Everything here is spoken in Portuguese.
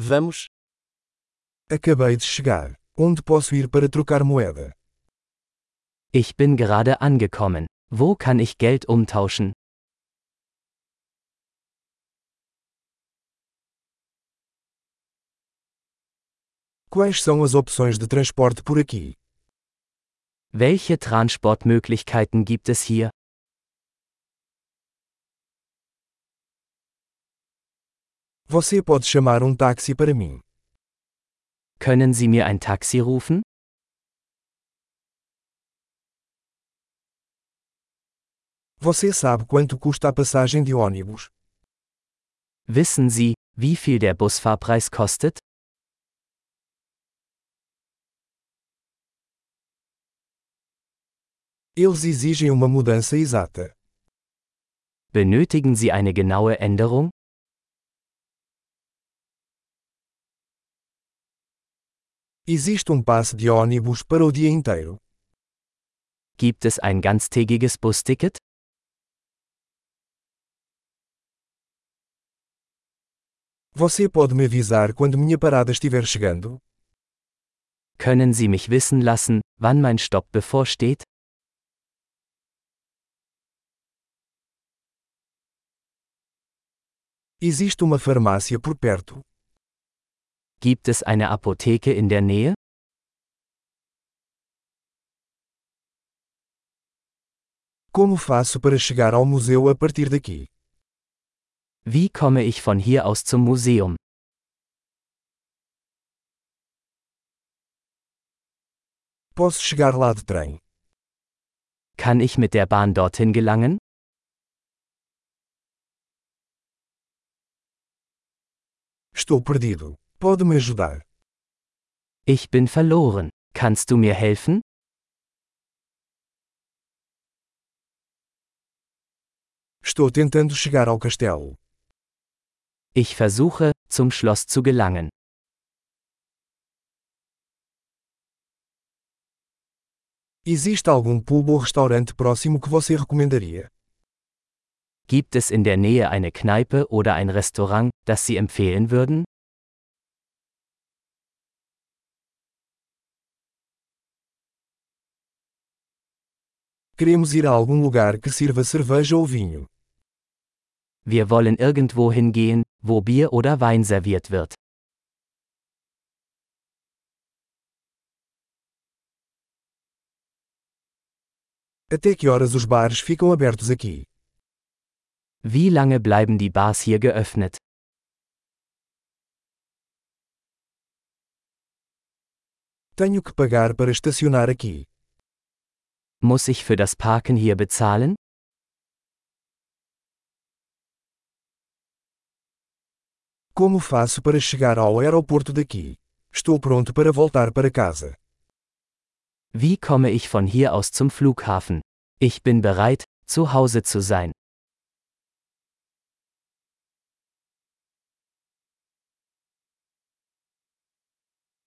Vamos. Acabei de chegar. Onde posso ir para trocar moeda? Ich bin gerade angekommen. Wo kann ich Geld umtauschen? Quais são as opções de transporte por aqui? Welche Transportmöglichkeiten gibt es hier? Você pode chamar um táxi para mim. Können Sie mir ein Taxi rufen? Você sabe quanto custa a passagem de ônibus? Wissen Sie, wie viel der Busfahrpreis kostet? Eles exigem uma mudança exata. Benötigen Sie eine genaue Änderung? Existe um passe de ônibus para o dia inteiro. Gibt es ein ganztägiges Busticket? Você pode me avisar quando minha parada estiver chegando? Können Sie mich wissen lassen, wann mein Stopp bevorsteht? Existe uma farmácia por perto. Gibt es eine Apotheke in der Nähe? Como faço para chegar ao museu a partir daqui? Wie komme ich von hier aus zum Museum? Posso chegar lá de trem. Kann ich mit der Bahn dorthin gelangen? Estou perdido. Pode me ajudar? Ich bin verloren. Kannst du mir helfen? Estou tentando chegar ao castelo. Ich versuche, zum Schloss zu gelangen. Existe algum pub ou restaurante próximo que você recomendaria? Gibt es in der Nähe eine Kneipe oder ein Restaurant, das Sie empfehlen würden? Queremos ir a algum lugar que sirva cerveja ou vinho. Wir wollen irgendwo hingehen, wo Bier oder Wein serviert wird. Até que horas os bares ficam abertos aqui? Wie lange bleiben die Bars hier geöffnet? Tenho que pagar para estacionar aqui. Muss ich für das Parken hier bezahlen? Como faço para chegar ao aeroporto daqui? Estou pronto para voltar para casa. Wie komme ich von hier aus zum Flughafen? Ich bin bereit, zu Hause zu sein.